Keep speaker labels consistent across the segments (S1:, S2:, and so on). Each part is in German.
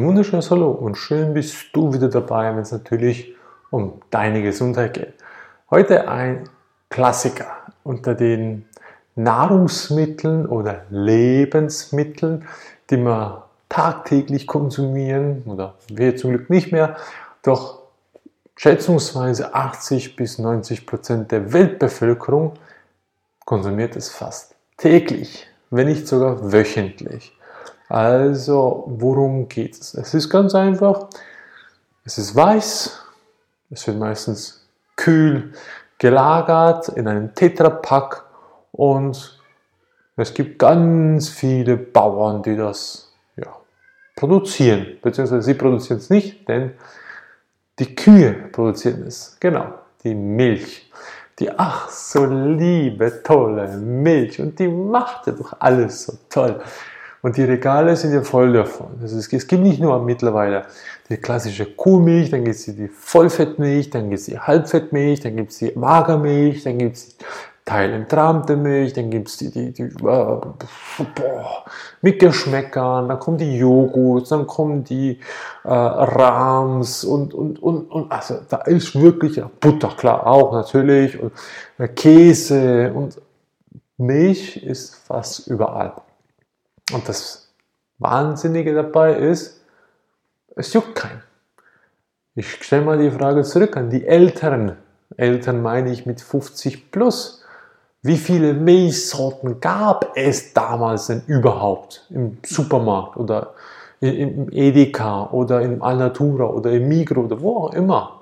S1: Ein wunderschönes Hallo und schön bist du wieder dabei, wenn es natürlich um deine Gesundheit geht. Heute ein Klassiker unter den Nahrungsmitteln oder Lebensmitteln, die wir tagtäglich konsumieren oder wir zum Glück nicht mehr, doch schätzungsweise 80 bis 90 Prozent der Weltbevölkerung konsumiert es fast täglich, wenn nicht sogar wöchentlich. Also, worum geht es? Es ist ganz einfach. Es ist weiß. Es wird meistens kühl gelagert in einem Tetrapack und es gibt ganz viele Bauern, die das ja, produzieren. Beziehungsweise sie produzieren es nicht, denn die Kühe produzieren es. Genau, die Milch. Die ach so liebe, tolle Milch. Und die macht ja doch alles so toll. Und die Regale sind ja voll davon. Also es, es gibt nicht nur mittlerweile die klassische Kuhmilch, dann gibt es die Vollfettmilch, dann gibt es die Halbfettmilch, dann gibt es die Magermilch, dann gibt es teilentrahmte Milch, dann gibt es die, die, die äh, boah, mit Geschmäckern, dann kommen die Joghurt, dann kommen die äh, Rams und, und, und, und also da ist wirklich ja, Butter, klar, auch natürlich, und äh, Käse und Milch ist fast überall. Und das Wahnsinnige dabei ist, es juckt keinen. Ich stelle mal die Frage zurück an die Älteren. Eltern meine ich mit 50 plus. Wie viele Milchsorten gab es damals denn überhaupt im Supermarkt oder im Edeka oder im Alnatura oder im Migro oder wo auch immer?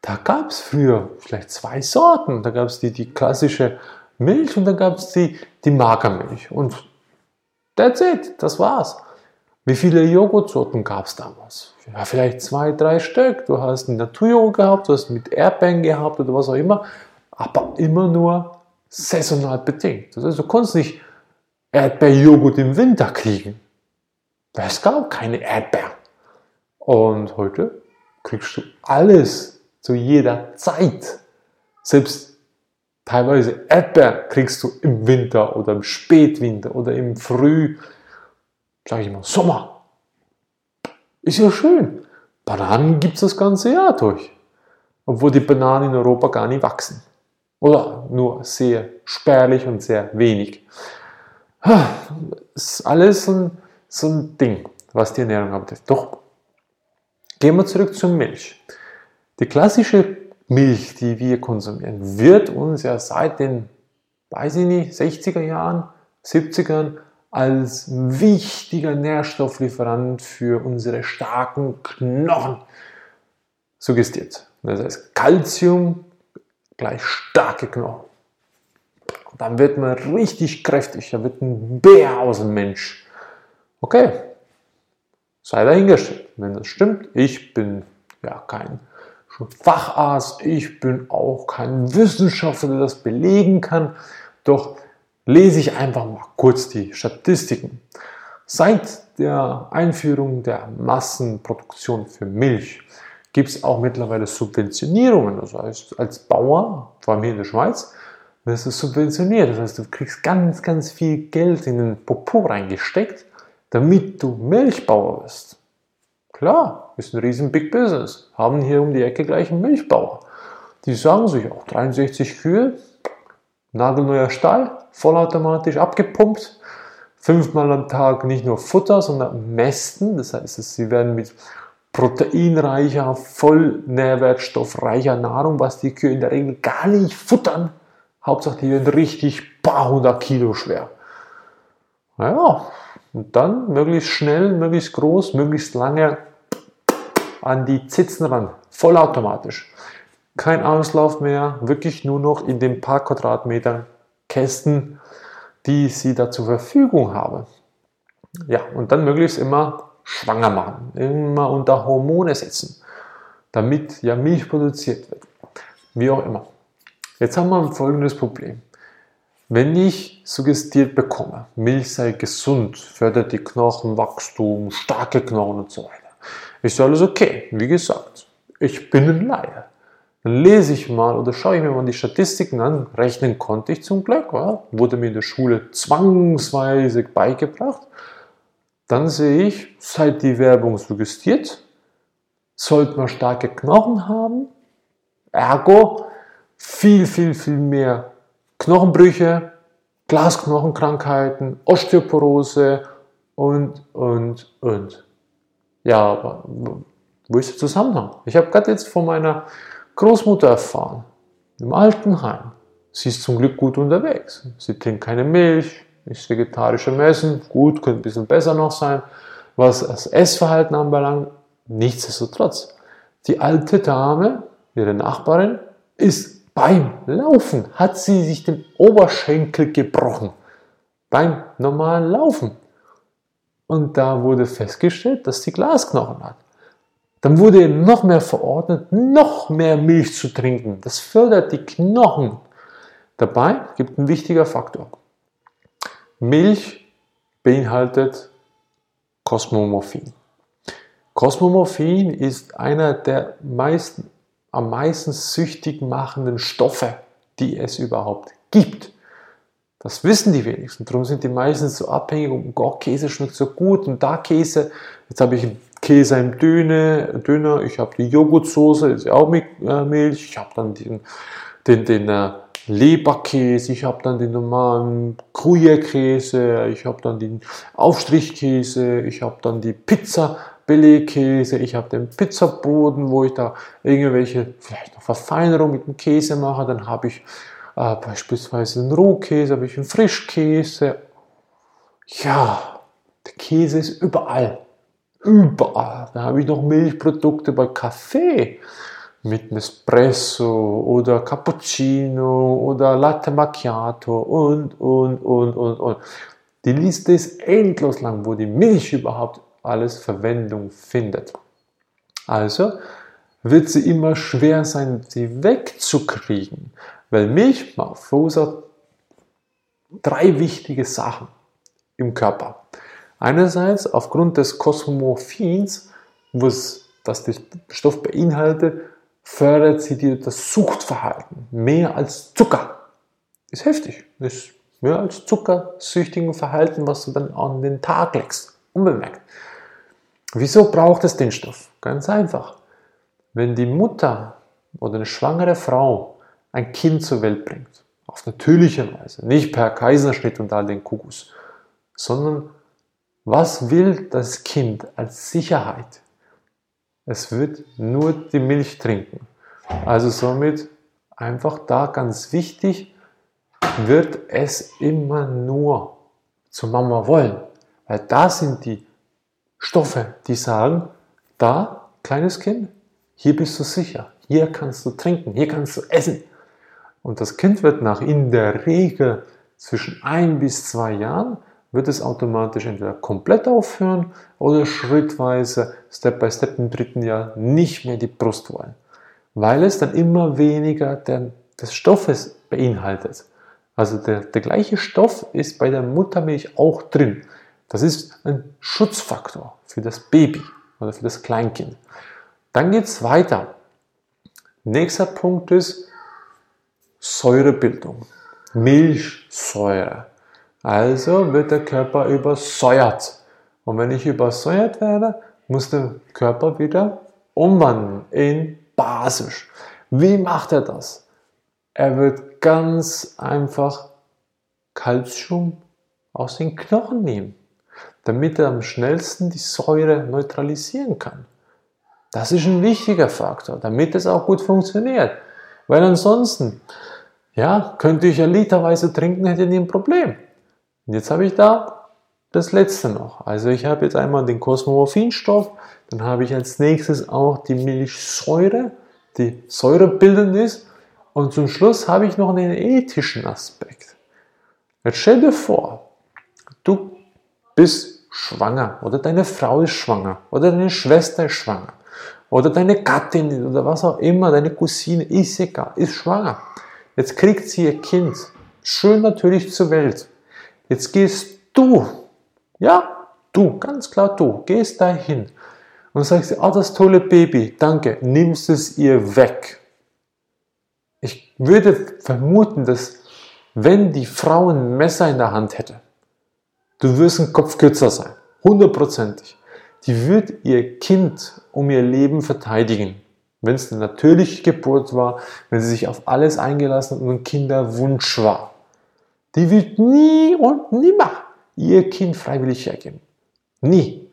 S1: Da gab es früher vielleicht zwei Sorten. Da gab es die, die klassische Milch und dann gab es die, die Magermilch. Und That's it, das war's. Wie viele Joghurtsorten gab es damals? Ja, vielleicht zwei, drei Stück. Du hast einen Naturjoghurt gehabt, du hast mit Erdbeeren gehabt oder was auch immer, aber immer nur saisonal bedingt. Das heißt, du konntest nicht Erdbeerjoghurt im Winter kriegen. Es gab keine Erdbeeren. Und heute kriegst du alles zu jeder Zeit. Selbst Teilweise Erdbeeren kriegst du im Winter oder im Spätwinter oder im Früh, sage ich mal, Sommer. Ist ja schön. Bananen gibt es das ganze Jahr durch. Obwohl die Bananen in Europa gar nicht wachsen. Oder nur sehr spärlich und sehr wenig. Das ist alles so ein, so ein Ding, was die Ernährung betrifft. Doch, gehen wir zurück zur Milch. Die klassische Milch, die wir konsumieren, wird uns ja seit den, weiß ich nicht, 60er Jahren, 70ern als wichtiger Nährstofflieferant für unsere starken Knochen suggestiert. Das heißt, Calcium gleich starke Knochen. Und dann wird man richtig kräftig, da wird ein Bär aus dem Mensch. Okay, sei dahingestellt, wenn das stimmt. Ich bin ja kein Facharzt, ich bin auch kein Wissenschaftler, der das belegen kann, doch lese ich einfach mal kurz die Statistiken. Seit der Einführung der Massenproduktion für Milch gibt es auch mittlerweile Subventionierungen. Das heißt, als Bauer, vor allem hier in der Schweiz, wirst du subventioniert. Das heißt, du kriegst ganz, ganz viel Geld in den Popo reingesteckt, damit du Milchbauer wirst. Klar, ist ein riesen Big Business. Haben hier um die Ecke gleich einen Milchbauer. Die sagen sich auch 63 Kühe, nagelneuer Stall, vollautomatisch abgepumpt, fünfmal am Tag nicht nur Futter, sondern Mästen. Das heißt, sie werden mit proteinreicher, voll nährwertstoffreicher Nahrung, was die Kühe in der Regel gar nicht futtern. Hauptsache, die werden richtig paar hundert Kilo schwer. Naja, und dann möglichst schnell, möglichst groß, möglichst lange an die Zitzen ran. Vollautomatisch. Kein Auslauf mehr, wirklich nur noch in den paar Quadratmetern Kästen, die sie da zur Verfügung haben. Ja, und dann möglichst immer schwanger machen, immer unter Hormone setzen, damit ja Milch produziert wird. Wie auch immer. Jetzt haben wir folgendes Problem. Wenn ich suggestiert bekomme, Milch sei gesund, fördert die Knochenwachstum, starke Knochen und so weiter, ist alles okay. Wie gesagt, ich bin ein Laie. Dann lese ich mal oder schaue ich mir mal die Statistiken an. Rechnen konnte ich zum Glück, oder? wurde mir in der Schule zwangsweise beigebracht. dann sehe ich, seit die Werbung suggestiert, sollte man starke Knochen haben, ergo viel, viel, viel mehr Knochenbrüche, Glasknochenkrankheiten, Osteoporose und, und, und. Ja, aber wo ist der Zusammenhang? Ich habe gerade jetzt von meiner Großmutter erfahren, im Altenheim. Sie ist zum Glück gut unterwegs. Sie trinkt keine Milch, ist vegetarisch am Essen, gut, könnte ein bisschen besser noch sein. Was das Essverhalten anbelangt, nichtsdestotrotz. Die alte Dame, ihre Nachbarin, ist beim Laufen, hat sie sich den Oberschenkel gebrochen. Beim normalen Laufen. Und da wurde festgestellt, dass sie Glasknochen hat. Dann wurde eben noch mehr verordnet, noch mehr Milch zu trinken. Das fördert die Knochen. Dabei gibt ein wichtiger Faktor. Milch beinhaltet Kosmomorphin. Kosmomorphin ist einer der meisten, am meisten süchtig machenden Stoffe, die es überhaupt gibt. Das wissen die wenigsten. Darum sind die meisten so abhängig. Oh Gott, Käse schmeckt so gut und da Käse. Jetzt habe ich Käse im Döner, Döner. ich habe die Joghurtsoße, ist ja auch mit äh, Milch. Ich habe dann den, den, den äh, Leberkäse, ich habe dann den normalen Gruyère-Käse, ich habe dann den Aufstrichkäse, ich habe dann die Pizza Belegkäse, ich habe den Pizzaboden, wo ich da irgendwelche vielleicht noch Verfeinerung mit dem Käse mache, dann habe ich äh, beispielsweise einen Rohkäse, habe ich einen Frischkäse. Ja, der Käse ist überall. Überall. Da habe ich noch Milchprodukte bei Kaffee mit Nespresso oder Cappuccino oder Latte Macchiato und, und, und, und, und. Die Liste ist endlos lang, wo die Milch überhaupt alles Verwendung findet. Also wird sie immer schwer sein, sie wegzukriegen, weil Milch verursacht drei wichtige Sachen im Körper. Einerseits aufgrund des Kosmorphins, was, was der Stoff beinhaltet, fördert sie dir das Suchtverhalten mehr als Zucker. Ist heftig. Ist mehr als zuckersüchtigen Verhalten, was du dann an den Tag legst. Unbemerkt. Wieso braucht es den Stoff? Ganz einfach. Wenn die Mutter oder eine schwangere Frau ein Kind zur Welt bringt, auf natürliche Weise, nicht per Kaiserschnitt und all den Kuckucks, sondern was will das Kind als Sicherheit? Es wird nur die Milch trinken. Also somit einfach da ganz wichtig, wird es immer nur zur Mama wollen. Weil da sind die Stoffe, die sagen, da, kleines Kind, hier bist du sicher, hier kannst du trinken, hier kannst du essen. Und das Kind wird nach in der Regel zwischen ein bis zwei Jahren wird es automatisch entweder komplett aufhören oder schrittweise, Step by Step im dritten Jahr nicht mehr die Brust wollen, weil es dann immer weniger der, des Stoffes beinhaltet. Also der, der gleiche Stoff ist bei der Muttermilch auch drin. Das ist ein Schutzfaktor für das Baby oder für das Kleinkind. Dann geht es weiter. Nächster Punkt ist Säurebildung. Milchsäure. Also wird der Körper übersäuert. Und wenn ich übersäuert werde, muss der Körper wieder umwandeln in basisch. Wie macht er das? Er wird ganz einfach Kalzium aus den Knochen nehmen, damit er am schnellsten die Säure neutralisieren kann. Das ist ein wichtiger Faktor, damit es auch gut funktioniert. Weil ansonsten, ja, könnte ich ja literweise trinken, hätte ich nie ein Problem. Und jetzt habe ich da das letzte noch. Also ich habe jetzt einmal den Kosmorphinstoff, dann habe ich als nächstes auch die Milchsäure, die säurebildend ist. Und zum Schluss habe ich noch einen ethischen Aspekt. Jetzt stell dir vor, du bist schwanger oder deine Frau ist schwanger oder deine Schwester ist schwanger oder deine Gattin oder was auch immer, deine Cousine ist egal, ist schwanger. Jetzt kriegt sie ihr Kind, schön natürlich zur Welt. Jetzt gehst du, ja, du, ganz klar du, gehst dahin und sagst, ah, das tolle Baby, danke, nimmst es ihr weg. Ich würde vermuten, dass wenn die Frau ein Messer in der Hand hätte, du wirst ein Kopf kürzer sein. hundertprozentig, die wird ihr Kind um ihr Leben verteidigen. Wenn es eine natürliche Geburt war, wenn sie sich auf alles eingelassen hat und ein Kinderwunsch war. Die wird nie und nimmer ihr Kind freiwillig hergeben. Nie.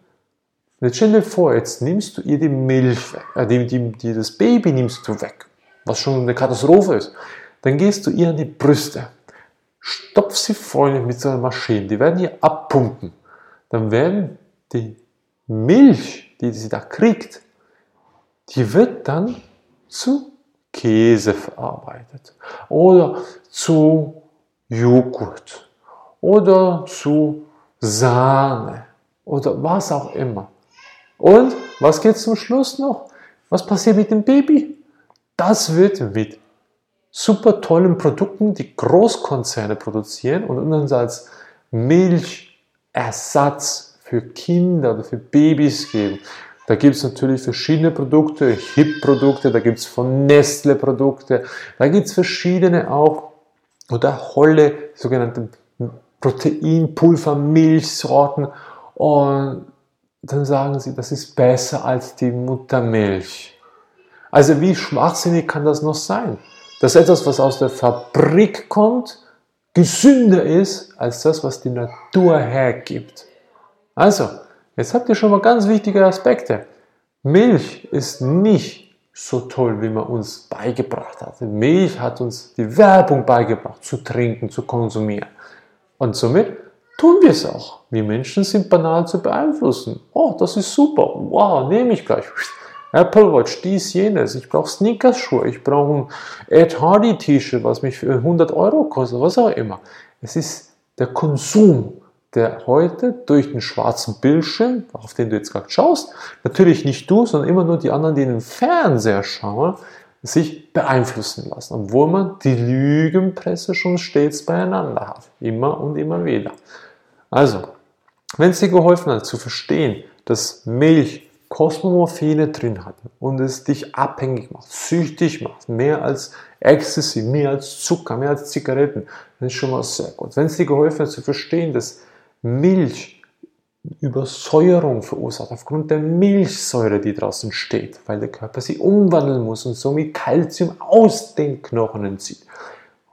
S1: Jetzt stell dir vor, jetzt nimmst du ihr die Milch äh, die, die, die, das Baby nimmst du weg, was schon eine Katastrophe ist. Dann gehst du ihr an die Brüste, stopf sie voll mit so einer Maschine, die werden ihr abpumpen. Dann werden die Milch, die sie da kriegt, die wird dann zu Käse verarbeitet oder zu Joghurt oder zu Sahne oder was auch immer. Und was geht zum Schluss noch? Was passiert mit dem Baby? Das wird mit super tollen Produkten, die Großkonzerne produzieren und uns als Milchersatz für Kinder oder für Babys geben. Da gibt es natürlich verschiedene Produkte, HIP-Produkte, da gibt es von Nestle Produkte, da gibt es verschiedene auch oder Holle, sogenannte Proteinpulver-Milchsorten und dann sagen sie, das ist besser als die Muttermilch. Also wie schwachsinnig kann das noch sein? Dass etwas, was aus der Fabrik kommt, gesünder ist als das, was die Natur hergibt. Also, jetzt habt ihr schon mal ganz wichtige Aspekte. Milch ist nicht so toll, wie man uns beigebracht hat. Milch hat uns die Werbung beigebracht, zu trinken, zu konsumieren. Und somit tun wir es auch. Wir Menschen sind banal zu beeinflussen. Oh, das ist super. Wow, nehme ich gleich. Apple Watch, dies, jenes. Ich brauche Sneakers-Schuhe. Ich brauche ein Ed Hardy T-Shirt, was mich für 100 Euro kostet, was auch immer. Es ist der Konsum, der heute durch den schwarzen Bildschirm, auf den du jetzt gerade schaust, natürlich nicht du, sondern immer nur die anderen, die in den Fernseher schauen, sich beeinflussen lassen, obwohl man die Lügenpresse schon stets beieinander hat. Immer und immer wieder. Also, wenn es dir geholfen hat zu verstehen, dass Milch Kosmomorphine drin hat und es dich abhängig macht, süchtig macht, mehr als Ecstasy, mehr als Zucker, mehr als Zigaretten, dann ist schon mal sehr gut. Wenn es dir geholfen hat zu verstehen, dass Milch Übersäuerung verursacht, aufgrund der Milchsäure, die draußen steht, weil der Körper sie umwandeln muss und somit Kalzium aus den Knochen entzieht.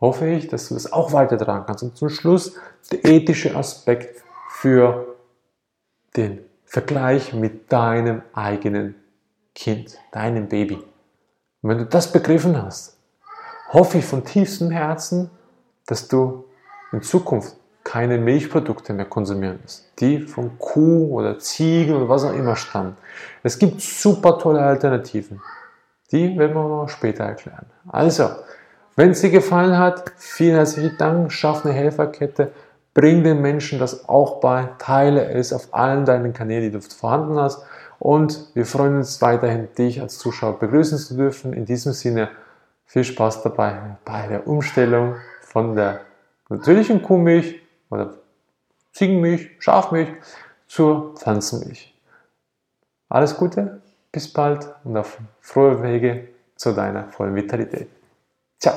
S1: Hoffe ich, dass du das auch weitertragen kannst. Und zum Schluss der ethische Aspekt für den Vergleich mit deinem eigenen Kind, deinem Baby. Und wenn du das begriffen hast, hoffe ich von tiefstem Herzen, dass du in Zukunft keine Milchprodukte mehr konsumieren musst, die von Kuh oder Ziegen oder was auch immer stammen. Es gibt super tolle Alternativen. Die werden wir mal später erklären. Also, wenn es dir gefallen hat, vielen herzlichen Dank. Schaff eine Helferkette. Bring den Menschen das auch bei. Teile es auf allen deinen Kanälen, die du vorhanden hast. Und wir freuen uns weiterhin, dich als Zuschauer begrüßen zu dürfen. In diesem Sinne viel Spaß dabei bei der Umstellung von der natürlichen Kuhmilch oder Ziegenmilch, Schafmilch zur Pflanzenmilch. Alles Gute, bis bald und auf frohe Wege zu deiner vollen Vitalität. Ciao.